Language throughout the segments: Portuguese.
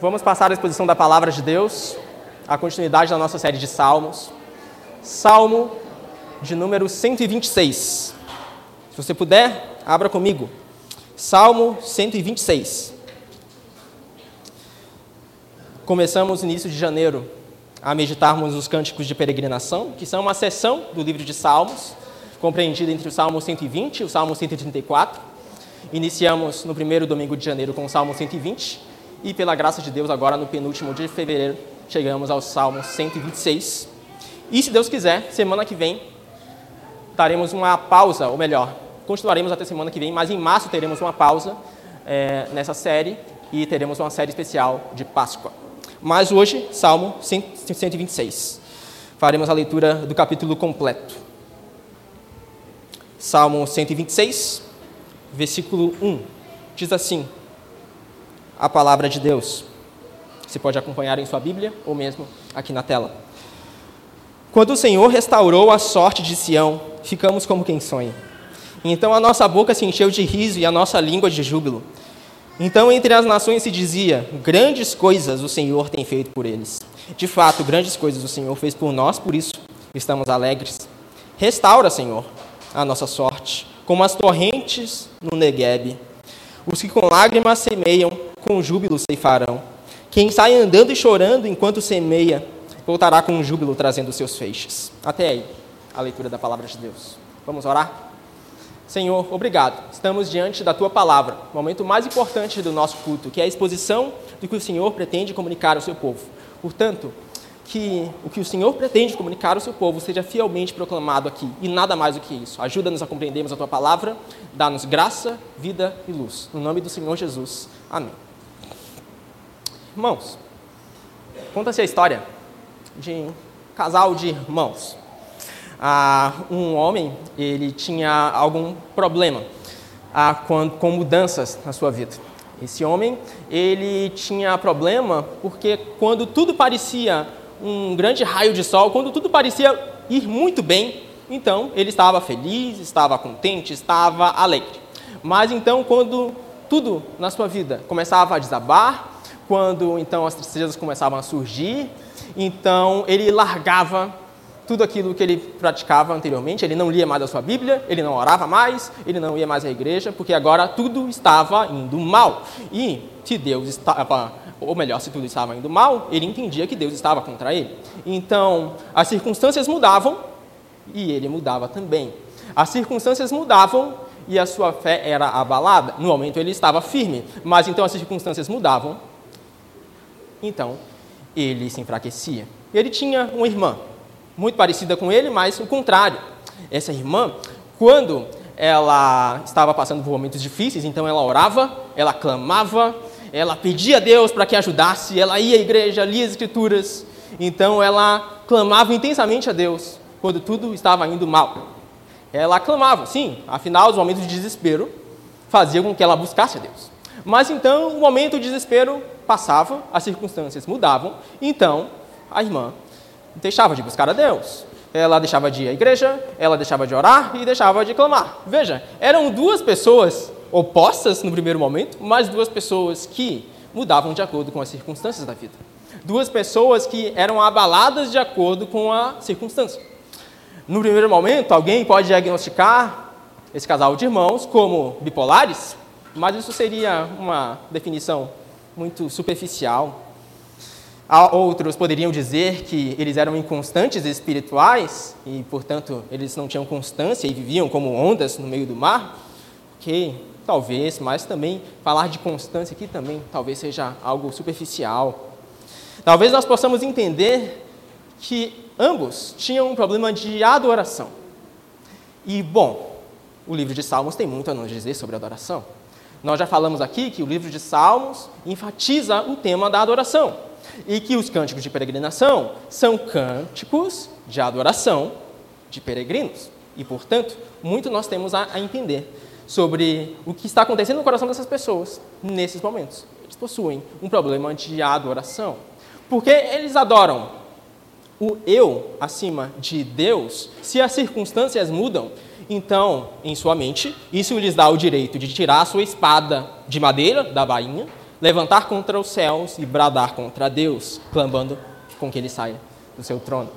vamos passar a exposição da palavra de Deus, a continuidade da nossa série de salmos. Salmo de número 126. Se você puder, abra comigo. Salmo 126. Começamos no início de janeiro a meditarmos os cânticos de peregrinação, que são uma seção do livro de Salmos, compreendida entre o Salmo 120 e o Salmo 134. Iniciamos no primeiro domingo de janeiro com o Salmo 120 e, pela graça de Deus, agora no penúltimo dia de fevereiro, chegamos ao Salmo 126. E, se Deus quiser, semana que vem daremos uma pausa, ou melhor, continuaremos até semana que vem, mas em março teremos uma pausa é, nessa série e teremos uma série especial de Páscoa. Mas hoje, Salmo 126. Faremos a leitura do capítulo completo. Salmo 126, versículo 1. Diz assim: A palavra de Deus. Você pode acompanhar em sua Bíblia ou mesmo aqui na tela. Quando o Senhor restaurou a sorte de Sião, ficamos como quem sonha. Então a nossa boca se encheu de riso e a nossa língua de júbilo. Então entre as nações se dizia: Grandes coisas o Senhor tem feito por eles. De fato, grandes coisas o Senhor fez por nós, por isso estamos alegres. Restaura, Senhor, a nossa sorte, como as torrentes no Negueb. Os que com lágrimas semeiam, com júbilo ceifarão. Quem sai andando e chorando enquanto semeia, voltará com júbilo trazendo seus feixes. Até aí, a leitura da palavra de Deus. Vamos orar? Senhor, obrigado. Estamos diante da tua palavra, o momento mais importante do nosso culto, que é a exposição do que o Senhor pretende comunicar ao seu povo. Portanto, que o que o Senhor pretende comunicar ao seu povo seja fielmente proclamado aqui e nada mais do que isso. Ajuda-nos a compreendermos a tua palavra, dá-nos graça, vida e luz. No nome do Senhor Jesus. Amém. Irmãos, conta-se a história de um casal de irmãos. Ah, um homem, ele tinha algum problema ah, com, com mudanças na sua vida. Esse homem, ele tinha problema porque quando tudo parecia um grande raio de sol, quando tudo parecia ir muito bem, então ele estava feliz, estava contente, estava alegre. Mas então, quando tudo na sua vida começava a desabar, quando então as tristezas começavam a surgir, então ele largava tudo aquilo que ele praticava anteriormente, ele não lia mais a sua Bíblia, ele não orava mais, ele não ia mais à igreja, porque agora tudo estava indo mal. E se Deus estava, ou melhor, se tudo estava indo mal, ele entendia que Deus estava contra ele. Então, as circunstâncias mudavam e ele mudava também. As circunstâncias mudavam e a sua fé era abalada. No momento ele estava firme, mas então as circunstâncias mudavam. Então, ele se enfraquecia. Ele tinha uma irmã, muito parecida com ele, mas o contrário. Essa irmã, quando ela estava passando por momentos difíceis, então ela orava, ela clamava, ela pedia a Deus para que ajudasse, ela ia à igreja, lia as escrituras, então ela clamava intensamente a Deus quando tudo estava indo mal. Ela clamava, sim, afinal, os momentos de desespero faziam com que ela buscasse a Deus. Mas então o momento de desespero passava, as circunstâncias mudavam, então a irmã deixava de buscar a Deus. Ela deixava de ir à igreja, ela deixava de orar e deixava de clamar. Veja, eram duas pessoas opostas no primeiro momento, mas duas pessoas que mudavam de acordo com as circunstâncias da vida. Duas pessoas que eram abaladas de acordo com a circunstância. No primeiro momento, alguém pode diagnosticar esse casal de irmãos como bipolares, mas isso seria uma definição muito superficial. Outros poderiam dizer que eles eram inconstantes espirituais e, portanto, eles não tinham constância e viviam como ondas no meio do mar. Que talvez, mas também falar de constância aqui também talvez seja algo superficial. Talvez nós possamos entender que ambos tinham um problema de adoração. E, bom, o livro de Salmos tem muito a nos dizer sobre adoração. Nós já falamos aqui que o livro de Salmos enfatiza o tema da adoração e que os cânticos de peregrinação são cânticos de adoração de peregrinos. E, portanto, muito nós temos a, entender sobre o que está acontecendo no coração dessas pessoas nesses momentos. Eles possuem um problema de adoração. Porque eles adoram o eu acima de Deus, se as circunstâncias mudam, então, em sua mente, isso lhes dá o direito de tirar a sua espada de madeira da bainha levantar contra os céus e bradar contra Deus, clamando com que ele saia do seu trono.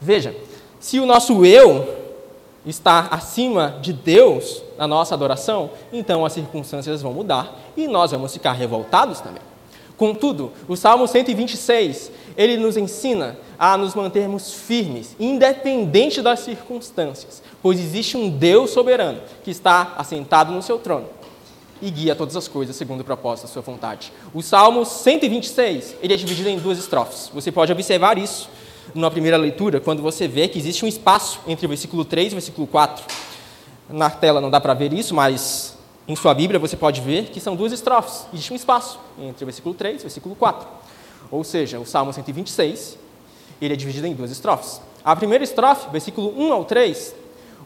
Veja, se o nosso eu está acima de Deus na nossa adoração, então as circunstâncias vão mudar e nós vamos ficar revoltados também. Contudo, o Salmo 126, ele nos ensina a nos mantermos firmes, independente das circunstâncias, pois existe um Deus soberano que está assentado no seu trono e guia todas as coisas segundo o propósito da sua vontade. O Salmo 126, ele é dividido em duas estrofes. Você pode observar isso na primeira leitura, quando você vê que existe um espaço entre o versículo 3 e o versículo 4. Na tela não dá para ver isso, mas em sua Bíblia você pode ver que são duas estrofes. Existe um espaço entre o versículo 3 e o versículo 4. Ou seja, o Salmo 126, ele é dividido em duas estrofes. A primeira estrofe, versículo 1 ao 3,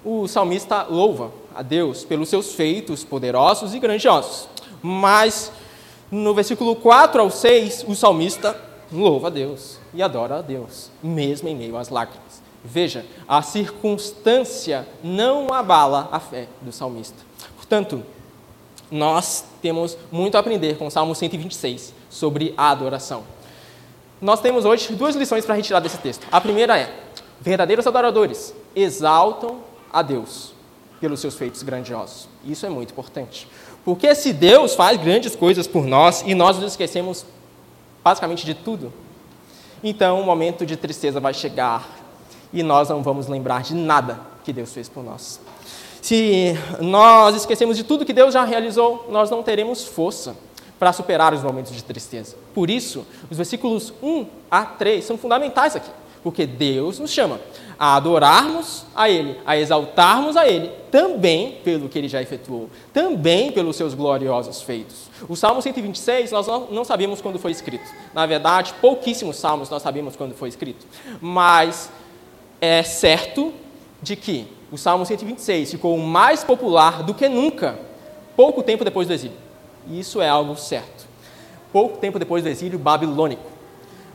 o salmista louva a Deus pelos seus feitos poderosos e grandiosos. Mas no versículo 4 ao 6, o salmista louva a Deus e adora a Deus, mesmo em meio às lágrimas. Veja, a circunstância não abala a fé do salmista. Portanto, nós temos muito a aprender com o Salmo 126 sobre a adoração. Nós temos hoje duas lições para retirar desse texto. A primeira é: verdadeiros adoradores exaltam a Deus pelos seus feitos grandiosos. Isso é muito importante. Porque se Deus faz grandes coisas por nós e nós nos esquecemos basicamente de tudo, então o momento de tristeza vai chegar e nós não vamos lembrar de nada que Deus fez por nós. Se nós esquecemos de tudo que Deus já realizou, nós não teremos força para superar os momentos de tristeza. Por isso, os versículos 1 a 3 são fundamentais aqui, porque Deus nos chama a adorarmos a Ele, a exaltarmos a Ele, também pelo que Ele já efetuou, também pelos seus gloriosos feitos. O Salmo 126, nós não sabemos quando foi escrito. Na verdade, pouquíssimos salmos nós sabemos quando foi escrito. Mas é certo de que o Salmo 126 ficou mais popular do que nunca, pouco tempo depois do exílio. E isso é algo certo. Pouco tempo depois do exílio babilônico,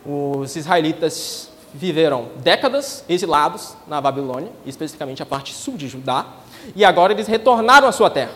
os israelitas viveram décadas exilados na Babilônia, especificamente a parte sul de Judá, e agora eles retornaram à sua terra.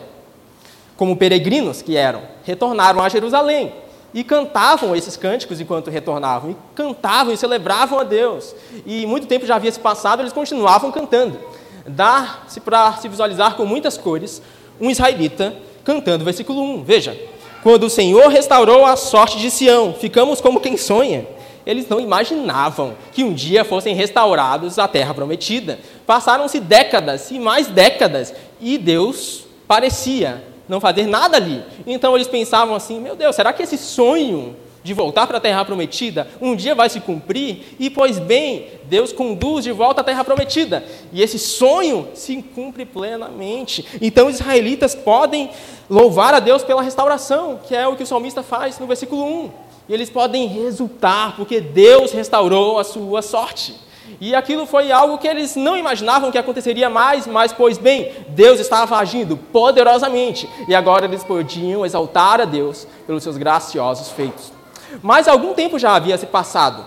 Como peregrinos que eram, retornaram a Jerusalém e cantavam esses cânticos enquanto retornavam, e cantavam e celebravam a Deus. E muito tempo já havia se passado, eles continuavam cantando. Dá-se para se visualizar com muitas cores um israelita cantando, versículo 1. Veja: Quando o Senhor restaurou a sorte de Sião, ficamos como quem sonha eles não imaginavam que um dia fossem restaurados a terra prometida. Passaram-se décadas e mais décadas e Deus parecia não fazer nada ali. Então eles pensavam assim: meu Deus, será que esse sonho de voltar para a terra prometida um dia vai se cumprir? E pois bem, Deus conduz de volta à terra prometida e esse sonho se cumpre plenamente. Então os israelitas podem louvar a Deus pela restauração, que é o que o salmista faz no versículo 1 e eles podem resultar, porque Deus restaurou a sua sorte. E aquilo foi algo que eles não imaginavam que aconteceria mais, mas, pois bem, Deus estava agindo poderosamente e agora eles podiam exaltar a Deus pelos seus graciosos feitos. Mas algum tempo já havia se passado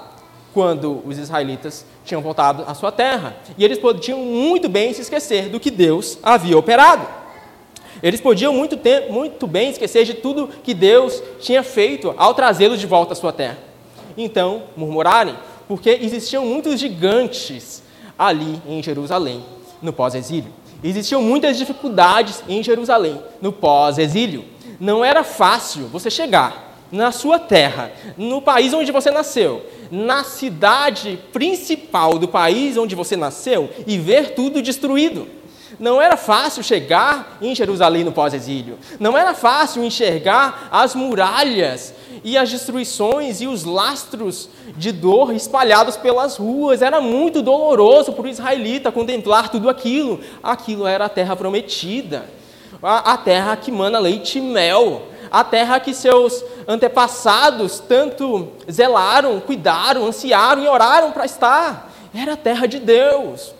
quando os israelitas tinham voltado à sua terra e eles podiam muito bem se esquecer do que Deus havia operado. Eles podiam muito, muito bem esquecer de tudo que Deus tinha feito ao trazê-los de volta à sua terra. Então, murmurarem, porque existiam muitos gigantes ali em Jerusalém, no pós-exílio. Existiam muitas dificuldades em Jerusalém, no pós-exílio. Não era fácil você chegar na sua terra, no país onde você nasceu, na cidade principal do país onde você nasceu e ver tudo destruído. Não era fácil chegar em Jerusalém no pós-exílio. Não era fácil enxergar as muralhas e as destruições e os lastros de dor espalhados pelas ruas. Era muito doloroso para o israelita contemplar tudo aquilo. Aquilo era a terra prometida, a, terra que mana leite e mel, a terra que seus antepassados tanto zelaram, cuidaram, ansiaram e oraram para estar. Era a terra de Deus,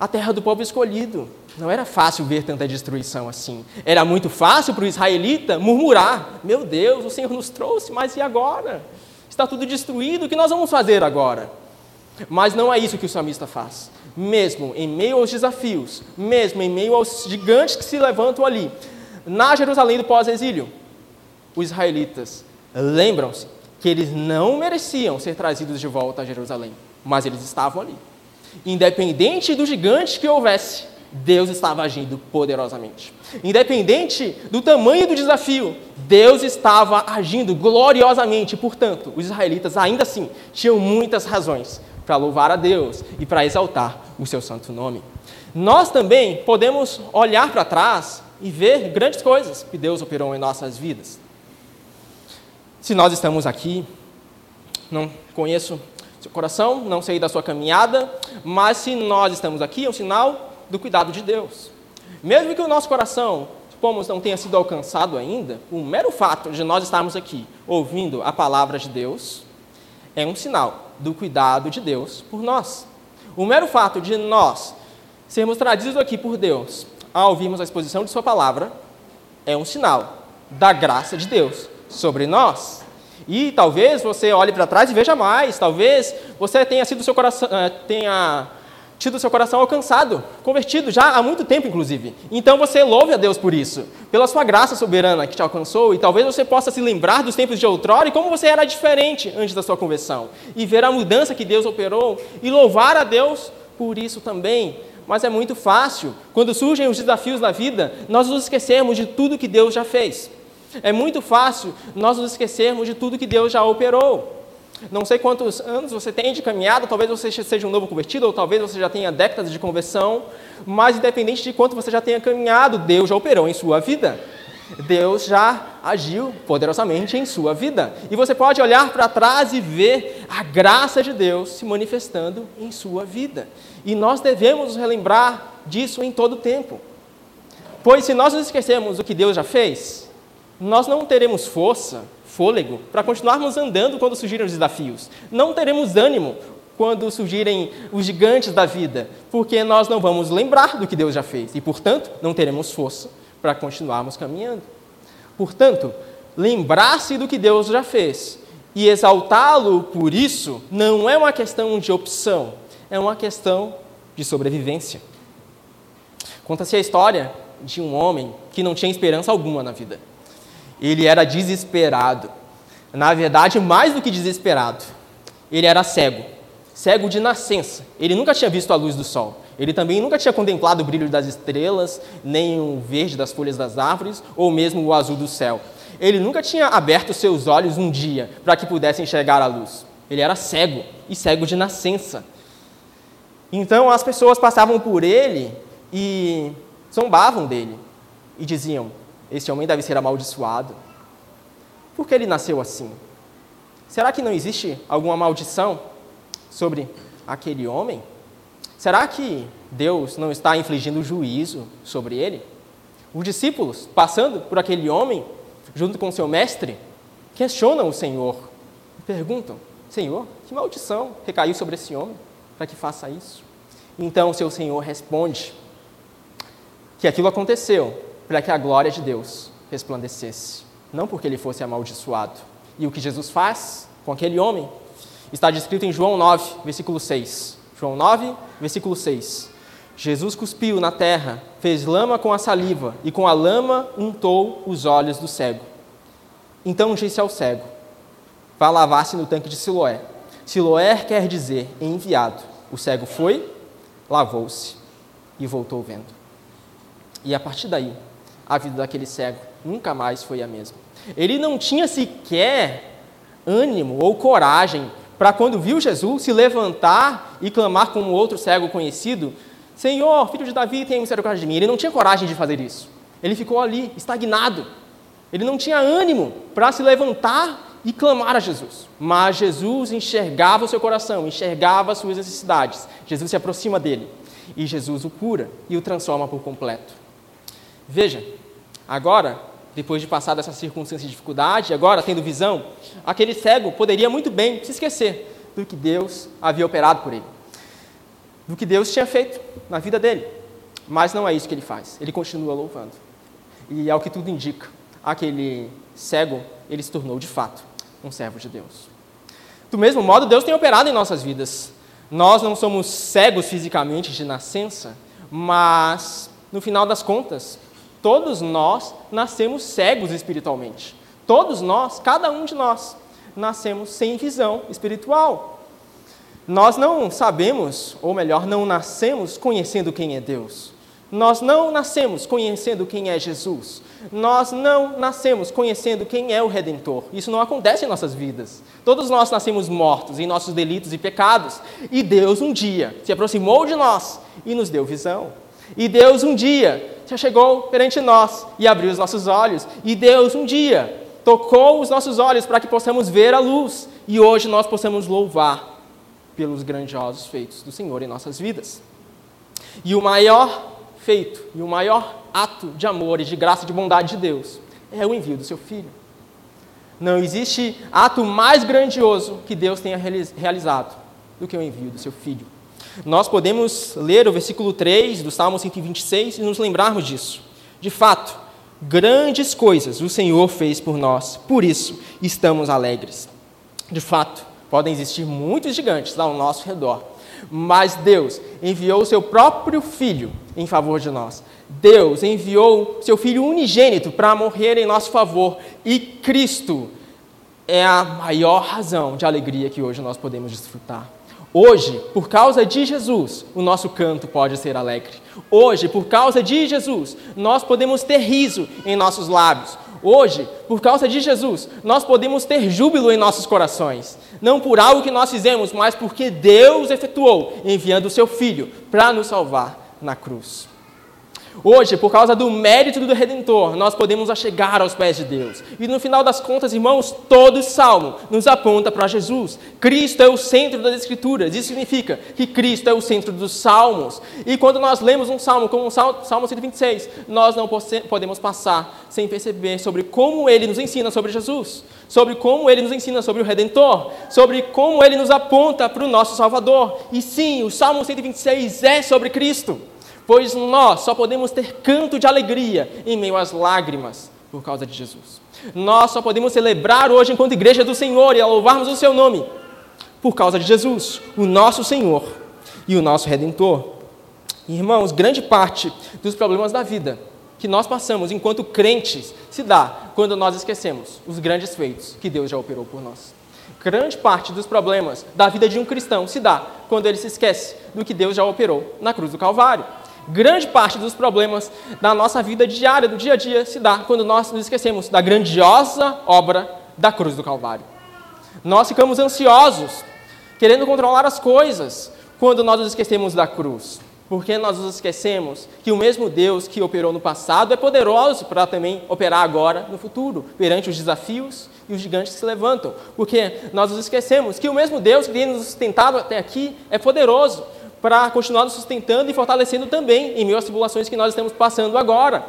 a terra do povo escolhido. Não era fácil ver tanta destruição assim. Era muito fácil para o israelita murmurar: Meu Deus, o Senhor nos trouxe, mas e agora? Está tudo destruído, o que nós vamos fazer agora? Mas não é isso que o salmista faz. Mesmo em meio aos desafios, mesmo em meio aos gigantes que se levantam ali, na Jerusalém do pós-exílio, os israelitas lembram-se que eles não mereciam ser trazidos de volta a Jerusalém, mas eles estavam ali. Independente do gigante que houvesse, Deus estava agindo poderosamente. Independente do tamanho do desafio, Deus estava agindo gloriosamente. Portanto, os israelitas ainda assim tinham muitas razões para louvar a Deus e para exaltar o seu santo nome. Nós também podemos olhar para trás e ver grandes coisas que Deus operou em nossas vidas. Se nós estamos aqui, não conheço seu coração, não sei da sua caminhada, mas se nós estamos aqui, é um sinal do cuidado de Deus. Mesmo que o nosso coração, supomos, não tenha sido alcançado ainda, o mero fato de nós estarmos aqui ouvindo a palavra de Deus é um sinal do cuidado de Deus por nós. O mero fato de nós sermos trazidos aqui por Deus ao ouvirmos a exposição de Sua palavra é um sinal da graça de Deus sobre nós. E talvez você olhe para trás e veja mais, talvez você tenha sido seu coração, eh, tenha tido seu coração alcançado, convertido já há muito tempo, inclusive. Então você louve a Deus por isso, pela sua graça soberana que te alcançou, e talvez você possa se lembrar dos tempos de outrora e como você era diferente antes da sua conversão, e ver a mudança que Deus operou, e louvar a Deus por isso também. Mas é muito fácil, quando surgem os desafios da vida, nós nos esquecemos de tudo que Deus já fez. É muito fácil nós nos esquecermos de tudo que Deus já operou. Não sei quantos anos você tem de caminhada, talvez você seja um novo convertido, ou talvez você já tenha décadas de conversão, mas independente de quanto você já tenha caminhado, Deus já operou em sua vida. Deus já agiu poderosamente em sua vida. E você pode olhar para trás e ver a graça de Deus se manifestando em sua vida. E nós devemos nos relembrar disso em todo o tempo. Pois se nós nos esquecermos do que Deus já fez, nós não teremos força fôlego para continuarmos andando quando surgirem os desafios. Não teremos ânimo quando surgirem os gigantes da vida, porque nós não vamos lembrar do que Deus já fez e, portanto, não teremos força para continuarmos caminhando. Portanto, lembrar-se do que Deus já fez e exaltá-lo por isso não é uma questão de opção, é uma questão de sobrevivência. Conta-se a história de um homem que não tinha esperança alguma na vida ele era desesperado. Na verdade, mais do que desesperado, ele era cego. Cego de nascença. Ele nunca tinha visto a luz do sol. Ele também nunca tinha contemplado o brilho das estrelas, nem o verde das folhas das árvores, ou mesmo o azul do céu. Ele nunca tinha aberto seus olhos um dia para que pudesse enxergar a luz. Ele era cego, e cego de nascença. Então as pessoas passavam por ele e zombavam dele, e diziam: este homem deve ser amaldiçoado. Por que ele nasceu assim? Será que não existe alguma maldição sobre aquele homem? Será que Deus não está infligindo juízo sobre ele? Os discípulos, passando por aquele homem, junto com seu mestre, questionam o Senhor e perguntam: Senhor, que maldição recaiu sobre esse homem para que faça isso? Então seu Senhor responde que aquilo aconteceu para que a glória de Deus resplandecesse, não porque ele fosse amaldiçoado. E o que Jesus faz com aquele homem está descrito em João 9, versículo 6. João 9, versículo 6. Jesus cuspiu na terra, fez lama com a saliva e com a lama untou os olhos do cego. Então disse ao cego: Vá lavar-se no tanque de Siloé. Siloé quer dizer enviado. O cego foi, lavou-se e voltou vendo. E a partir daí, a vida daquele cego nunca mais foi a mesma. Ele não tinha sequer ânimo ou coragem para, quando viu Jesus, se levantar e clamar como outro cego conhecido: Senhor, filho de Davi, tenha misericórdia de mim. Ele não tinha coragem de fazer isso. Ele ficou ali, estagnado. Ele não tinha ânimo para se levantar e clamar a Jesus. Mas Jesus enxergava o seu coração, enxergava as suas necessidades. Jesus se aproxima dele e Jesus o cura e o transforma por completo. Veja, agora, depois de passar dessa circunstância de dificuldade, agora tendo visão, aquele cego poderia muito bem se esquecer do que Deus havia operado por ele, do que Deus tinha feito na vida dele. Mas não é isso que ele faz, ele continua louvando. E ao que tudo indica, aquele cego, ele se tornou de fato um servo de Deus. Do mesmo modo, Deus tem operado em nossas vidas. Nós não somos cegos fisicamente de nascença, mas no final das contas, Todos nós nascemos cegos espiritualmente. Todos nós, cada um de nós, nascemos sem visão espiritual. Nós não sabemos, ou melhor, não nascemos conhecendo quem é Deus. Nós não nascemos conhecendo quem é Jesus. Nós não nascemos conhecendo quem é o Redentor. Isso não acontece em nossas vidas. Todos nós nascemos mortos em nossos delitos e pecados. E Deus um dia se aproximou de nós e nos deu visão. E Deus um dia se chegou perante nós e abriu os nossos olhos. E Deus um dia tocou os nossos olhos para que possamos ver a luz. E hoje nós possamos louvar pelos grandiosos feitos do Senhor em nossas vidas. E o maior feito e o maior ato de amor e de graça e de bondade de Deus é o envio do seu filho. Não existe ato mais grandioso que Deus tenha realizado do que o envio do seu filho. Nós podemos ler o versículo 3 do Salmo 126 e nos lembrarmos disso. De fato, grandes coisas o Senhor fez por nós, por isso estamos alegres. De fato, podem existir muitos gigantes ao nosso redor, mas Deus enviou o seu próprio Filho em favor de nós. Deus enviou seu Filho unigênito para morrer em nosso favor. E Cristo é a maior razão de alegria que hoje nós podemos desfrutar. Hoje, por causa de Jesus, o nosso canto pode ser alegre. Hoje, por causa de Jesus, nós podemos ter riso em nossos lábios. Hoje, por causa de Jesus, nós podemos ter júbilo em nossos corações. Não por algo que nós fizemos, mas porque Deus efetuou, enviando o seu Filho para nos salvar na cruz. Hoje, por causa do mérito do Redentor, nós podemos achegar aos pés de Deus. E no final das contas, irmãos, todo salmo nos aponta para Jesus. Cristo é o centro das Escrituras. Isso significa que Cristo é o centro dos salmos. E quando nós lemos um salmo, como o Salmo 126, nós não podemos passar sem perceber sobre como ele nos ensina sobre Jesus, sobre como ele nos ensina sobre o Redentor, sobre como ele nos aponta para o nosso Salvador. E sim, o Salmo 126 é sobre Cristo pois nós só podemos ter canto de alegria em meio às lágrimas por causa de Jesus. Nós só podemos celebrar hoje enquanto igreja do Senhor e louvarmos o seu nome por causa de Jesus, o nosso Senhor e o nosso Redentor. Irmãos, grande parte dos problemas da vida que nós passamos enquanto crentes se dá quando nós esquecemos os grandes feitos que Deus já operou por nós. Grande parte dos problemas da vida de um cristão se dá quando ele se esquece do que Deus já operou na cruz do Calvário. Grande parte dos problemas da nossa vida diária, do dia a dia, se dá quando nós nos esquecemos da grandiosa obra da cruz do Calvário. Nós ficamos ansiosos, querendo controlar as coisas, quando nós nos esquecemos da cruz. Porque nós nos esquecemos que o mesmo Deus que operou no passado é poderoso para também operar agora no futuro, perante os desafios e os gigantes que se levantam. Porque nós nos esquecemos que o mesmo Deus que tem nos sustentado até aqui é poderoso para continuar nos sustentando e fortalecendo também em meio às tribulações que nós estamos passando agora.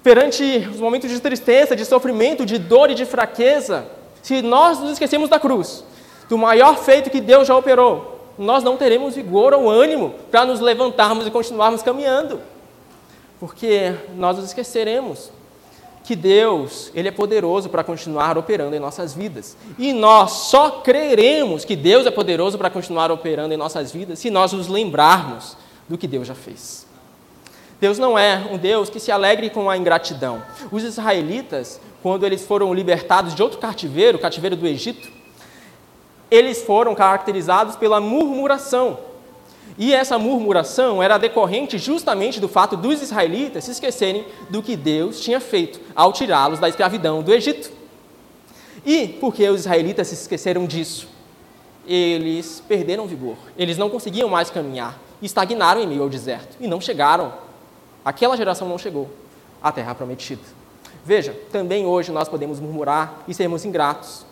Perante os momentos de tristeza, de sofrimento, de dor e de fraqueza, se nós nos esquecemos da cruz, do maior feito que Deus já operou, nós não teremos vigor ou ânimo para nos levantarmos e continuarmos caminhando, porque nós nos esqueceremos que Deus, ele é poderoso para continuar operando em nossas vidas. E nós só creremos que Deus é poderoso para continuar operando em nossas vidas se nós nos lembrarmos do que Deus já fez. Deus não é um Deus que se alegre com a ingratidão. Os israelitas, quando eles foram libertados de outro cativeiro, o cativeiro do Egito, eles foram caracterizados pela murmuração. E essa murmuração era decorrente justamente do fato dos israelitas se esquecerem do que Deus tinha feito ao tirá-los da escravidão do Egito. E por que os israelitas se esqueceram disso? Eles perderam vigor, eles não conseguiam mais caminhar, estagnaram em meio ao deserto e não chegaram, aquela geração não chegou à terra prometida. Veja, também hoje nós podemos murmurar e sermos ingratos,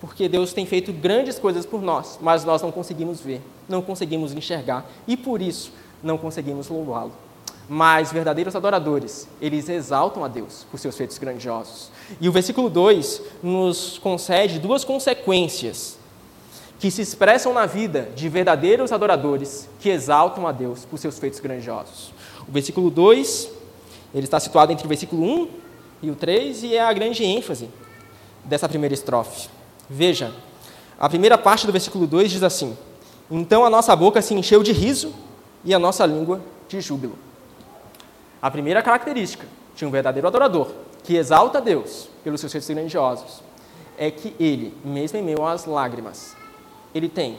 porque Deus tem feito grandes coisas por nós, mas nós não conseguimos ver, não conseguimos enxergar e por isso não conseguimos louvá-lo. Mas verdadeiros adoradores, eles exaltam a Deus por seus feitos grandiosos. E o versículo 2 nos concede duas consequências que se expressam na vida de verdadeiros adoradores que exaltam a Deus por seus feitos grandiosos. O versículo 2, ele está situado entre o versículo 1 e o 3 e é a grande ênfase dessa primeira estrofe. Veja, a primeira parte do versículo 2 diz assim: Então a nossa boca se encheu de riso e a nossa língua de júbilo. A primeira característica de um verdadeiro adorador, que exalta Deus pelos seus feitos grandiosos é que ele, mesmo em meio às lágrimas, ele tem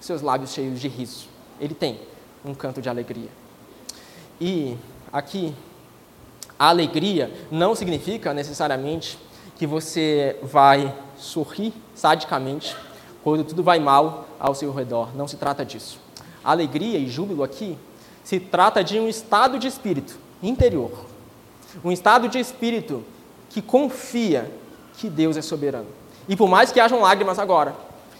seus lábios cheios de riso. Ele tem um canto de alegria. E aqui, a alegria não significa necessariamente que você vai sorrir sadicamente quando tudo vai mal ao seu redor. Não se trata disso. Alegria e júbilo aqui se trata de um estado de espírito interior. Um estado de espírito que confia que Deus é soberano. E por mais que hajam lágrimas agora,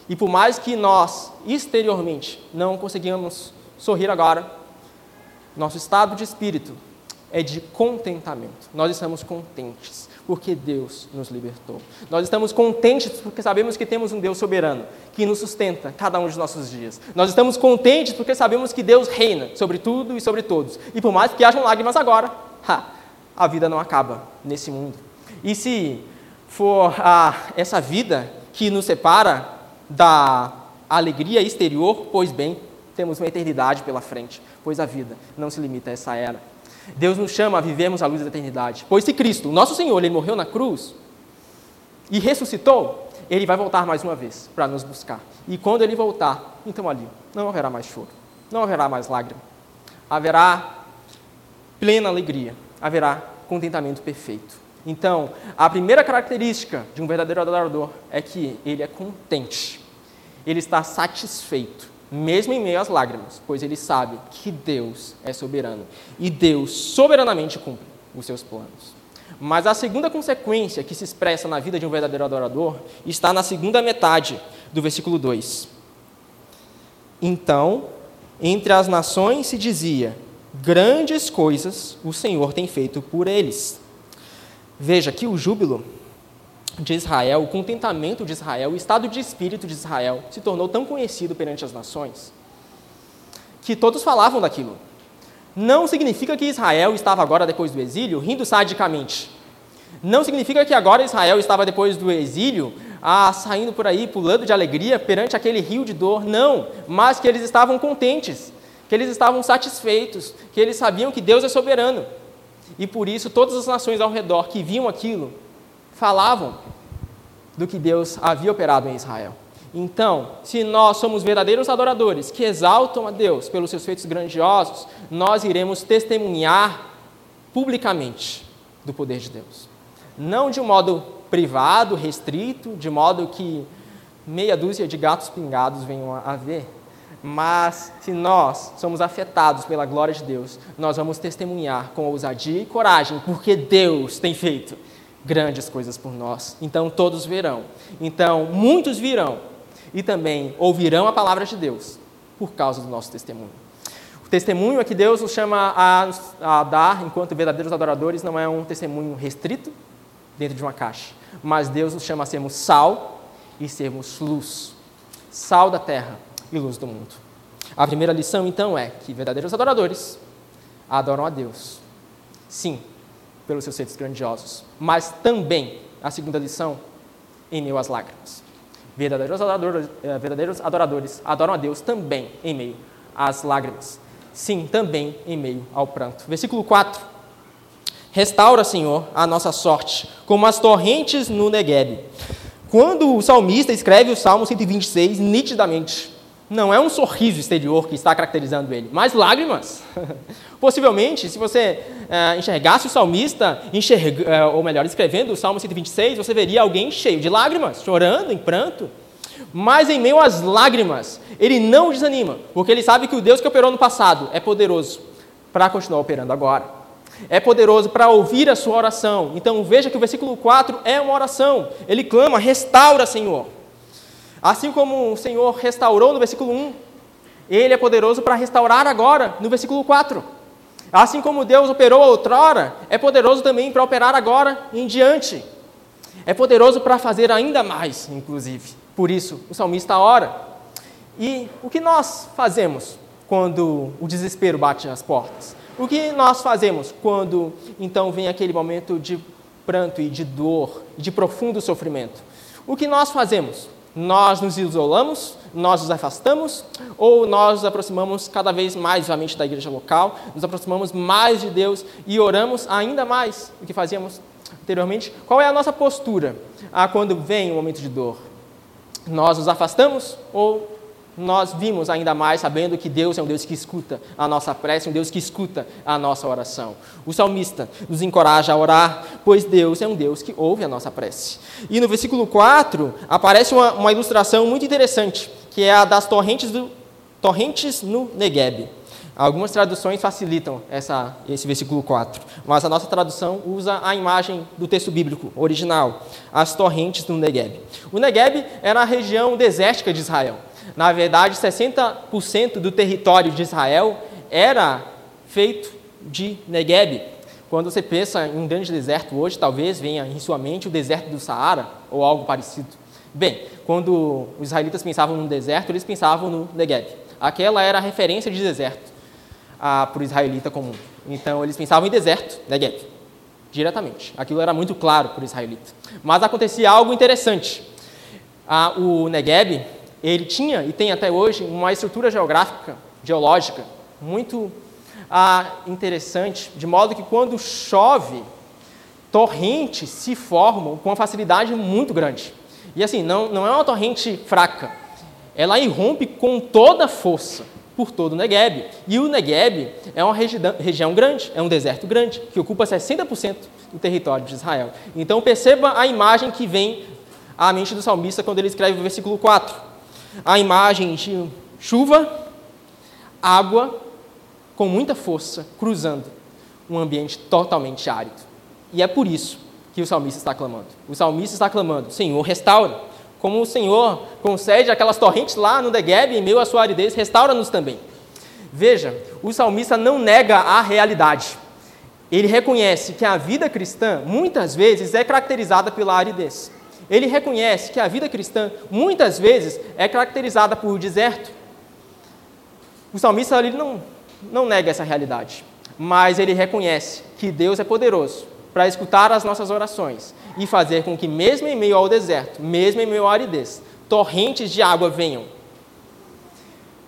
e por mais que nós exteriormente não conseguimos sorrir agora, nosso estado de espírito é de contentamento. Nós estamos contentes porque Deus nos libertou. Nós estamos contentes porque sabemos que temos um Deus soberano que nos sustenta cada um dos nossos dias. Nós estamos contentes porque sabemos que Deus reina sobre tudo e sobre todos. E por mais que hajam lágrimas agora, ha, a vida não acaba nesse mundo. E se for ah, essa vida que nos separa da alegria exterior, pois bem, temos uma eternidade pela frente, pois a vida não se limita a essa era. Deus nos chama a vivermos a luz da eternidade. Pois se Cristo, nosso Senhor, ele morreu na cruz e ressuscitou, ele vai voltar mais uma vez para nos buscar. E quando ele voltar, então ali não haverá mais choro, não haverá mais lágrima. Haverá plena alegria, haverá contentamento perfeito. Então, a primeira característica de um verdadeiro adorador é que ele é contente, ele está satisfeito mesmo em meio às lágrimas, pois ele sabe que Deus é soberano e Deus soberanamente cumpre os seus planos. Mas a segunda consequência que se expressa na vida de um verdadeiro adorador está na segunda metade do versículo 2. Então, entre as nações se dizia: grandes coisas o Senhor tem feito por eles. Veja que o júbilo de Israel, o contentamento de Israel, o estado de espírito de Israel se tornou tão conhecido perante as nações que todos falavam daquilo. Não significa que Israel estava agora, depois do exílio, rindo sadicamente. Não significa que agora Israel estava, depois do exílio, ah, saindo por aí, pulando de alegria perante aquele rio de dor. Não, mas que eles estavam contentes, que eles estavam satisfeitos, que eles sabiam que Deus é soberano. E por isso, todas as nações ao redor que viam aquilo falavam do que Deus havia operado em Israel. Então, se nós somos verdadeiros adoradores que exaltam a Deus pelos seus feitos grandiosos, nós iremos testemunhar publicamente do poder de Deus. Não de um modo privado, restrito, de modo que meia dúzia de gatos pingados venham a ver, mas se nós somos afetados pela glória de Deus, nós vamos testemunhar com ousadia e coragem, porque Deus tem feito grandes coisas por nós. Então todos verão. Então muitos virão e também ouvirão a palavra de Deus por causa do nosso testemunho. O testemunho é que Deus nos chama a, a dar, enquanto verdadeiros adoradores, não é um testemunho restrito dentro de uma caixa, mas Deus nos chama a sermos sal e sermos luz, sal da terra e luz do mundo. A primeira lição, então, é que verdadeiros adoradores adoram a Deus. Sim, pelos seus feitos grandiosos, mas também, a segunda lição, em meio às lágrimas. Verdadeiros adoradores, eh, verdadeiros adoradores adoram a Deus também em meio às lágrimas. Sim, também em meio ao pranto. Versículo 4. Restaura, Senhor, a nossa sorte, como as torrentes no Negueb. Quando o salmista escreve o Salmo 126, nitidamente, não é um sorriso exterior que está caracterizando ele, mas lágrimas. Possivelmente, se você uh, enxergasse o salmista, enxerga, uh, ou melhor, escrevendo o Salmo 126, você veria alguém cheio de lágrimas, chorando, em pranto. Mas em meio às lágrimas, ele não desanima, porque ele sabe que o Deus que operou no passado é poderoso para continuar operando agora. É poderoso para ouvir a sua oração. Então veja que o versículo 4 é uma oração. Ele clama: restaura, Senhor. Assim como o Senhor restaurou no versículo 1, Ele é poderoso para restaurar agora, no versículo 4. Assim como Deus operou outrora, é poderoso também para operar agora em diante. É poderoso para fazer ainda mais, inclusive. Por isso, o salmista ora. E o que nós fazemos quando o desespero bate as portas? O que nós fazemos quando então vem aquele momento de pranto e de dor, de profundo sofrimento? O que nós fazemos? Nós nos isolamos, nós nos afastamos, ou nós nos aproximamos cada vez mais vivamente da igreja local, nos aproximamos mais de Deus e oramos ainda mais do que fazíamos anteriormente, qual é a nossa postura ah, quando vem um momento de dor? Nós nos afastamos ou nós vimos ainda mais sabendo que Deus é um Deus que escuta a nossa prece, um Deus que escuta a nossa oração. O salmista nos encoraja a orar, pois Deus é um Deus que ouve a nossa prece. E no versículo 4 aparece uma, uma ilustração muito interessante, que é a das torrentes, do, torrentes no Negueb. Algumas traduções facilitam essa, esse versículo 4, mas a nossa tradução usa a imagem do texto bíblico original, as torrentes do Negueb. O Negueb era a região desértica de Israel. Na verdade, 60% do território de Israel era feito de Negueb. Quando você pensa em um grande deserto hoje, talvez venha em sua mente o deserto do Saara ou algo parecido. Bem, quando os israelitas pensavam no deserto, eles pensavam no Negev. Aquela era a referência de deserto ah, para o israelita comum. Então, eles pensavam em deserto, Negev, diretamente. Aquilo era muito claro para o israelita. Mas acontecia algo interessante. Ah, o Negev, ele tinha e tem até hoje uma estrutura geográfica, geológica, muito ah, interessante, de modo que quando chove, torrentes se formam com uma facilidade muito grande. E assim, não, não é uma torrente fraca, ela irrompe com toda a força por todo o Negueb. E o Negueb é uma regi região grande, é um deserto grande, que ocupa 60% do território de Israel. Então perceba a imagem que vem à mente do salmista quando ele escreve o versículo 4. A imagem de chuva, água com muita força cruzando um ambiente totalmente árido. E é por isso que o salmista está clamando. O salmista está clamando: Senhor, restaura. Como o Senhor concede aquelas torrentes lá no Negev, em meio à sua aridez, restaura-nos também. Veja, o salmista não nega a realidade. Ele reconhece que a vida cristã, muitas vezes, é caracterizada pela aridez. Ele reconhece que a vida cristã, muitas vezes, é caracterizada por deserto. O salmista ali não, não nega essa realidade, mas ele reconhece que Deus é poderoso para escutar as nossas orações e fazer com que, mesmo em meio ao deserto, mesmo em meio à aridez, torrentes de água venham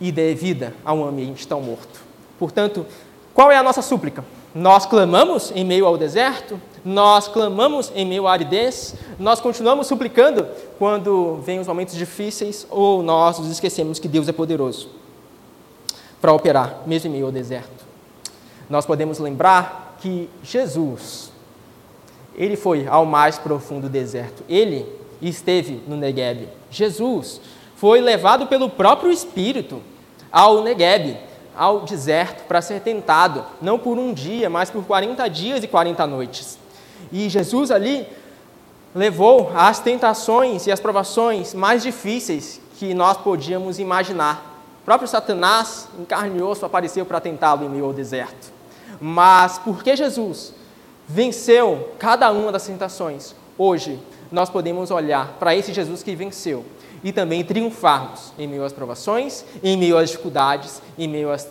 e dê vida a um ambiente tão morto. Portanto, qual é a nossa súplica? Nós clamamos em meio ao deserto, nós clamamos em meio à aridez, nós continuamos suplicando quando vêm os momentos difíceis ou nós nos esquecemos que Deus é poderoso para operar, mesmo em meio ao deserto. Nós podemos lembrar que Jesus ele foi ao mais profundo deserto. Ele esteve no Negueb. Jesus foi levado pelo próprio Espírito ao Negueb, ao deserto, para ser tentado, não por um dia, mas por 40 dias e 40 noites. E Jesus ali levou as tentações e as provações mais difíceis que nós podíamos imaginar. O próprio Satanás, em carne e osso, apareceu para tentá-lo em meio ao deserto. Mas porque Jesus venceu cada uma das tentações. Hoje, nós podemos olhar para esse Jesus que venceu e também triunfarmos em meio às provações, em meio às dificuldades, em meio às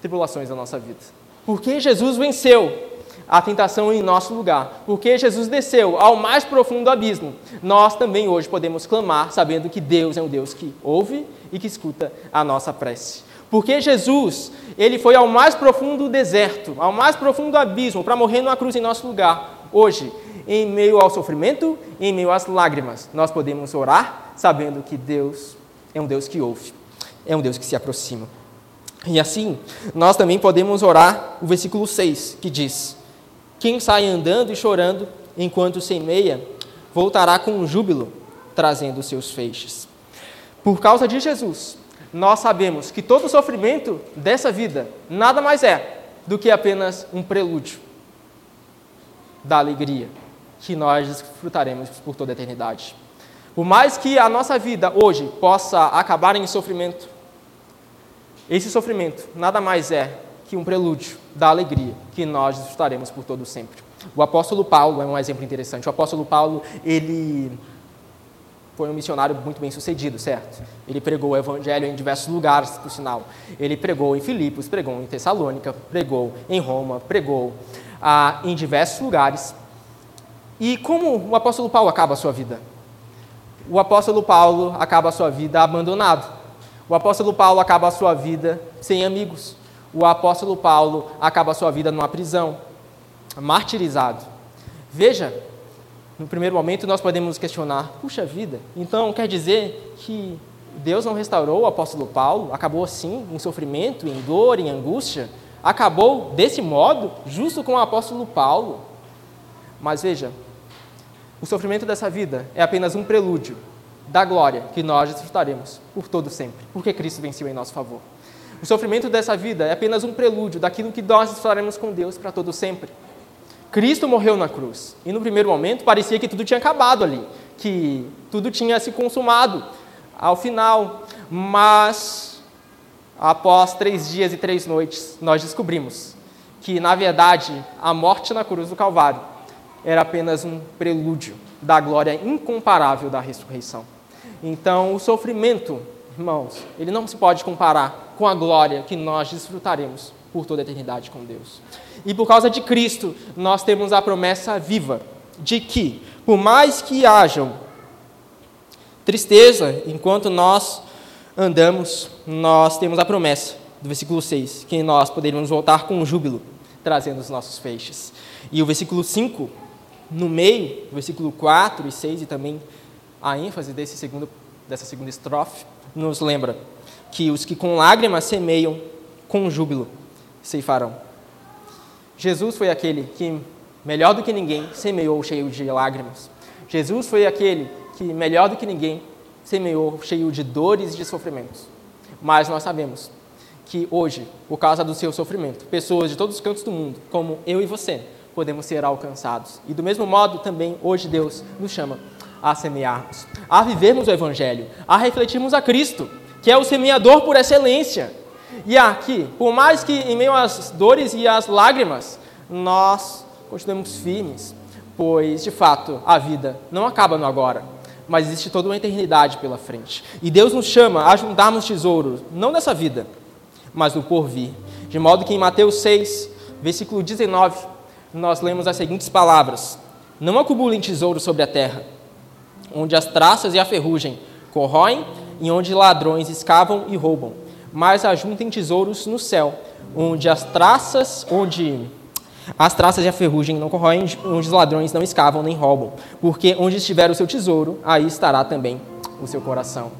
tribulações da nossa vida. Porque Jesus venceu a tentação em nosso lugar, porque Jesus desceu ao mais profundo abismo, nós também hoje podemos clamar sabendo que Deus é um Deus que ouve e que escuta a nossa prece. Porque Jesus, ele foi ao mais profundo deserto, ao mais profundo abismo, para morrer numa cruz em nosso lugar. Hoje, em meio ao sofrimento, em meio às lágrimas, nós podemos orar sabendo que Deus é um Deus que ouve, é um Deus que se aproxima. E assim, nós também podemos orar o versículo 6, que diz: Quem sai andando e chorando enquanto semeia, voltará com júbilo, trazendo seus feixes. Por causa de Jesus, nós sabemos que todo sofrimento dessa vida nada mais é do que apenas um prelúdio da alegria que nós desfrutaremos por toda a eternidade. Por mais que a nossa vida hoje possa acabar em sofrimento, esse sofrimento nada mais é que um prelúdio da alegria que nós desfrutaremos por todo sempre. O apóstolo Paulo é um exemplo interessante. O apóstolo Paulo, ele foi um missionário muito bem sucedido, certo? Ele pregou o evangelho em diversos lugares, por sinal. Ele pregou em Filipos, pregou em Tessalônica, pregou em Roma, pregou ah, em diversos lugares. E como o apóstolo Paulo acaba a sua vida? O apóstolo Paulo acaba a sua vida abandonado. O apóstolo Paulo acaba a sua vida sem amigos. O apóstolo Paulo acaba sua vida numa prisão, martirizado. Veja, no primeiro momento nós podemos questionar: puxa vida, então quer dizer que Deus não restaurou o apóstolo Paulo? Acabou assim, em sofrimento, em dor, em angústia? Acabou desse modo, justo com o apóstolo Paulo? Mas veja, o sofrimento dessa vida é apenas um prelúdio da glória que nós desfrutaremos por todo sempre, porque Cristo venceu em nosso favor. O sofrimento dessa vida é apenas um prelúdio daquilo que nós desfrutaremos com Deus para todo sempre. Cristo morreu na cruz. E no primeiro momento parecia que tudo tinha acabado ali, que tudo tinha se consumado ao final. Mas, após três dias e três noites, nós descobrimos que, na verdade, a morte na cruz do Calvário era apenas um prelúdio da glória incomparável da ressurreição. Então, o sofrimento, irmãos, ele não se pode comparar com a glória que nós desfrutaremos por toda a eternidade com Deus. E por causa de Cristo, nós temos a promessa viva de que, por mais que hajam tristeza enquanto nós andamos, nós temos a promessa do versículo 6, que nós poderíamos voltar com júbilo, trazendo os nossos feixes. E o versículo 5, no meio, o versículo 4 e 6, e também a ênfase desse segundo, dessa segunda estrofe, nos lembra que os que com lágrimas semeiam, com júbilo ceifarão. Jesus foi aquele que, melhor do que ninguém, semeou cheio de lágrimas. Jesus foi aquele que, melhor do que ninguém, semeou cheio de dores e de sofrimentos. Mas nós sabemos que hoje, por causa do seu sofrimento, pessoas de todos os cantos do mundo, como eu e você, podemos ser alcançados. E do mesmo modo, também hoje Deus nos chama a semearmos, a vivermos o Evangelho, a refletirmos a Cristo, que é o semeador por excelência. E aqui, por mais que em meio às dores e às lágrimas, nós continuemos firmes, pois de fato a vida não acaba no agora, mas existe toda uma eternidade pela frente. E Deus nos chama a juntarmos tesouros, não dessa vida, mas do porvir. De modo que em Mateus 6, versículo 19, nós lemos as seguintes palavras: Não acumulem tesouros sobre a terra, onde as traças e a ferrugem corroem e onde ladrões escavam e roubam mas ajuntem tesouros no céu, onde as traças, onde as traças e a ferrugem não corroem, onde os ladrões não escavam nem roubam, porque onde estiver o seu tesouro, aí estará também o seu coração.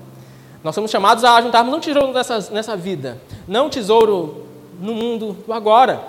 Nós somos chamados a juntarmos um tesouro nessa, nessa vida, não tesouro no mundo do agora,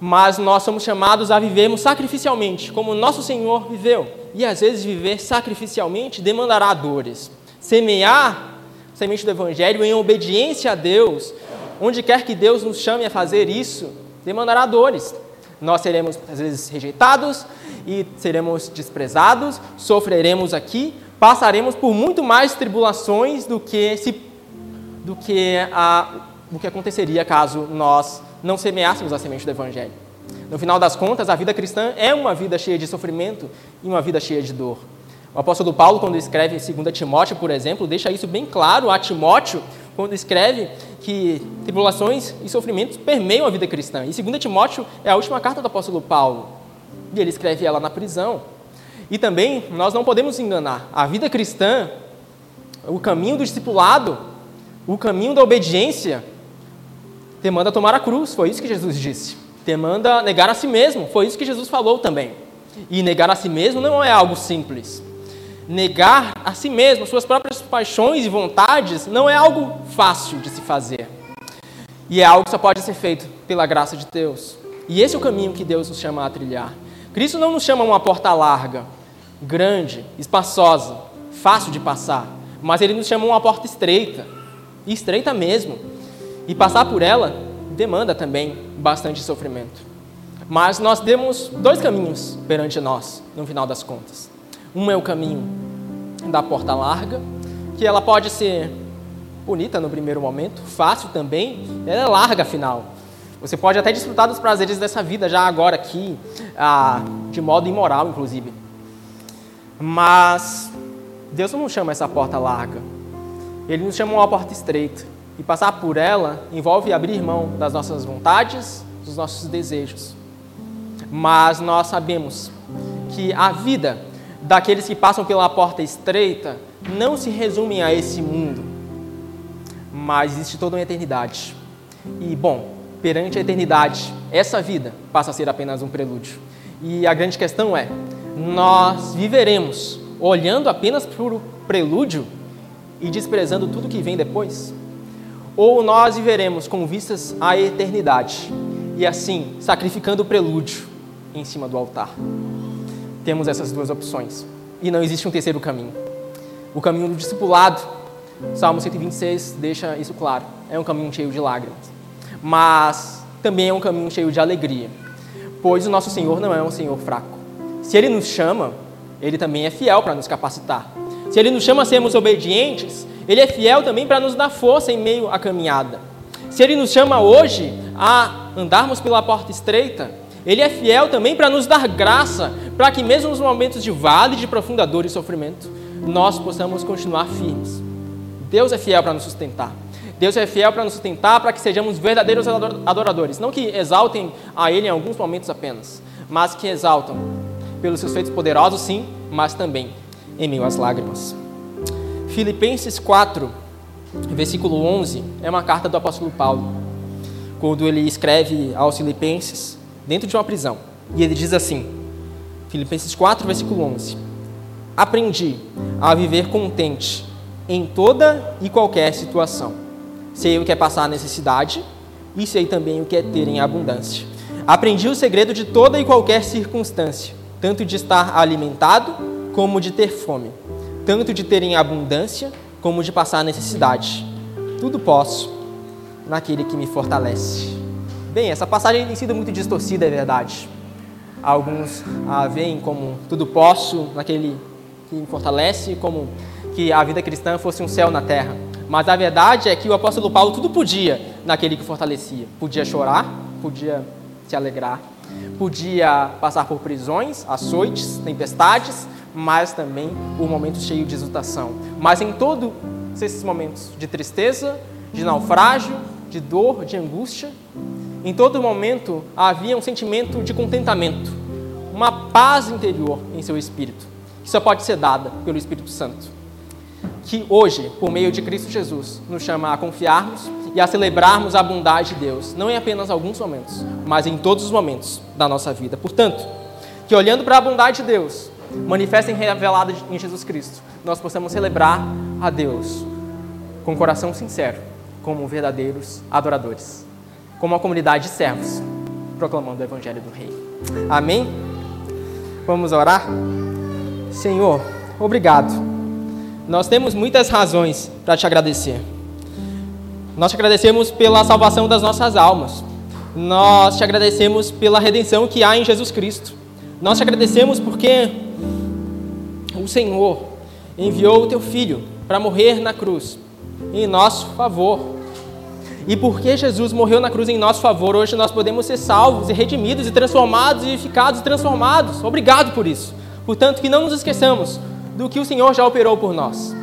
mas nós somos chamados a vivermos sacrificialmente, como nosso Senhor viveu. E às vezes viver sacrificialmente demandará dores. Semear semente do Evangelho em obediência a Deus, onde quer que Deus nos chame a fazer isso, demandará dores. Nós seremos, às vezes, rejeitados e seremos desprezados, sofreremos aqui, passaremos por muito mais tribulações do que, se, do que, a, do que aconteceria caso nós não semeássemos a semente do Evangelho. No final das contas, a vida cristã é uma vida cheia de sofrimento e uma vida cheia de dor. O apóstolo Paulo, quando escreve em 2 Timóteo, por exemplo, deixa isso bem claro a Timóteo, quando escreve que tribulações e sofrimentos permeiam a vida cristã. E 2 Timóteo é a última carta do apóstolo Paulo. E ele escreve ela na prisão. E também nós não podemos enganar. A vida cristã, o caminho do discipulado, o caminho da obediência, demanda tomar a cruz. Foi isso que Jesus disse. Demanda negar a si mesmo. Foi isso que Jesus falou também. E negar a si mesmo não é algo simples negar a si mesmo, suas próprias paixões e vontades, não é algo fácil de se fazer. E é algo que só pode ser feito pela graça de Deus. E esse é o caminho que Deus nos chama a trilhar. Cristo não nos chama uma porta larga, grande, espaçosa, fácil de passar, mas Ele nos chama uma porta estreita, e estreita mesmo. E passar por ela demanda também bastante sofrimento. Mas nós temos dois caminhos perante nós, no final das contas. Um é o caminho da porta larga, que ela pode ser bonita no primeiro momento, fácil também, ela é larga afinal. Você pode até desfrutar dos prazeres dessa vida já agora aqui, ah, de modo imoral, inclusive. Mas Deus não chama essa porta larga. Ele nos chama uma porta estreita. E passar por ela envolve abrir mão das nossas vontades, dos nossos desejos. Mas nós sabemos que a vida daqueles que passam pela porta estreita não se resumem a esse mundo, mas existe toda uma eternidade. E, bom, perante a eternidade, essa vida passa a ser apenas um prelúdio. E a grande questão é: nós viveremos olhando apenas para o prelúdio e desprezando tudo que vem depois? Ou nós viveremos com vistas à eternidade e assim sacrificando o prelúdio em cima do altar? Temos essas duas opções e não existe um terceiro caminho. O caminho do discipulado, Salmo 126 deixa isso claro, é um caminho cheio de lágrimas, mas também é um caminho cheio de alegria, pois o nosso Senhor não é um Senhor fraco. Se Ele nos chama, Ele também é fiel para nos capacitar. Se Ele nos chama a sermos obedientes, Ele é fiel também para nos dar força em meio à caminhada. Se Ele nos chama hoje a andarmos pela porta estreita, Ele é fiel também para nos dar graça, para que mesmo nos momentos de vale, de profunda dor e sofrimento, nós possamos continuar firmes. Deus é fiel para nos sustentar. Deus é fiel para nos sustentar, para que sejamos verdadeiros adoradores. Não que exaltem a Ele em alguns momentos apenas, mas que exaltam pelos seus feitos poderosos, sim, mas também em meio às lágrimas. Filipenses 4, versículo 11, é uma carta do apóstolo Paulo, quando ele escreve aos Filipenses, dentro de uma prisão. E ele diz assim, Filipenses 4, versículo 11: Aprendi a viver contente em toda e qualquer situação. Sei o que é passar necessidade e sei também o que é ter em abundância. Aprendi o segredo de toda e qualquer circunstância tanto de estar alimentado como de ter fome, tanto de ter em abundância como de passar necessidade. Tudo posso naquele que me fortalece. Bem, essa passagem tem sido muito distorcida, é verdade. Alguns a veem como tudo posso naquele que me fortalece, como que a vida cristã fosse um céu na terra. Mas a verdade é que o apóstolo Paulo tudo podia naquele que fortalecia. Podia chorar, podia se alegrar, Podia passar por prisões, açoites, tempestades, mas também o momento cheio de exultação. Mas em todos esses momentos de tristeza, de naufrágio, de dor, de angústia, em todo momento havia um sentimento de contentamento, uma paz interior em seu espírito, que só pode ser dada pelo Espírito Santo. Que hoje, por meio de Cristo Jesus, nos chama a confiarmos e a celebrarmos a bondade de Deus, não em apenas alguns momentos, mas em todos os momentos da nossa vida. Portanto, que olhando para a bondade de Deus, manifesta e revelada em Jesus Cristo, nós possamos celebrar a Deus com coração sincero, como verdadeiros adoradores, como uma comunidade de servos, proclamando o Evangelho do Rei. Amém? Vamos orar? Senhor, obrigado. Nós temos muitas razões para te agradecer. Nós te agradecemos pela salvação das nossas almas. Nós te agradecemos pela redenção que há em Jesus Cristo. Nós te agradecemos porque o Senhor enviou o teu filho para morrer na cruz em nosso favor. E porque Jesus morreu na cruz em nosso favor, hoje nós podemos ser salvos e redimidos e transformados e ficados e transformados. Obrigado por isso. Portanto, que não nos esqueçamos do que o Senhor já operou por nós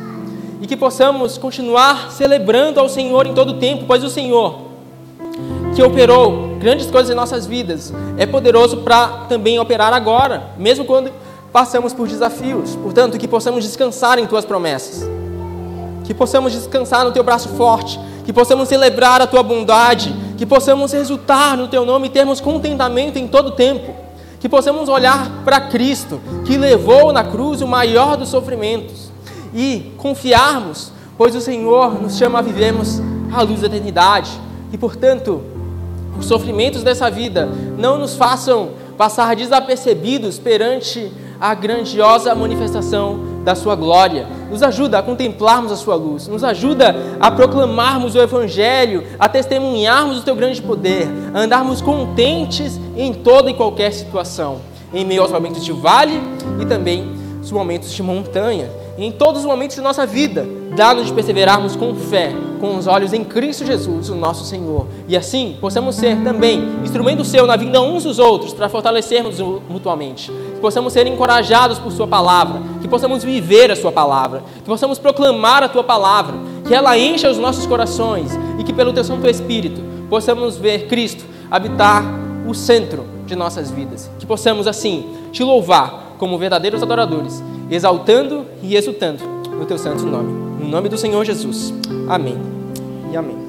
e que possamos continuar celebrando ao Senhor em todo o tempo, pois o Senhor, que operou grandes coisas em nossas vidas, é poderoso para também operar agora, mesmo quando passamos por desafios. Portanto, que possamos descansar em tuas promessas, que possamos descansar no teu braço forte, que possamos celebrar a tua bondade, que possamos exultar no teu nome e termos contentamento em todo tempo. Que possamos olhar para Cristo, que levou na cruz o maior dos sofrimentos, e confiarmos, pois o Senhor nos chama a vivermos a luz da eternidade. E, portanto, os sofrimentos dessa vida não nos façam passar desapercebidos perante a grandiosa manifestação da Sua glória. Nos ajuda a contemplarmos a Sua luz, nos ajuda a proclamarmos o Evangelho, a testemunharmos o Teu grande poder, a andarmos contentes em toda e qualquer situação, em meio aos momentos de vale e também os momentos de montanha em todos os momentos de nossa vida, dá-nos de perseverarmos com fé, com os olhos em Cristo Jesus, o nosso Senhor. E assim, possamos ser também instrumento seu na vida uns dos outros, para fortalecermos mutuamente. Que possamos ser encorajados por Sua palavra, que possamos viver a Sua palavra, que possamos proclamar a Tua palavra, que ela encha os nossos corações e que pelo Teu Santo Espírito possamos ver Cristo habitar o centro de nossas vidas. Que possamos, assim, te louvar como verdadeiros adoradores, exaltando e exultando no teu santo nome. No nome do Senhor Jesus. Amém e amém.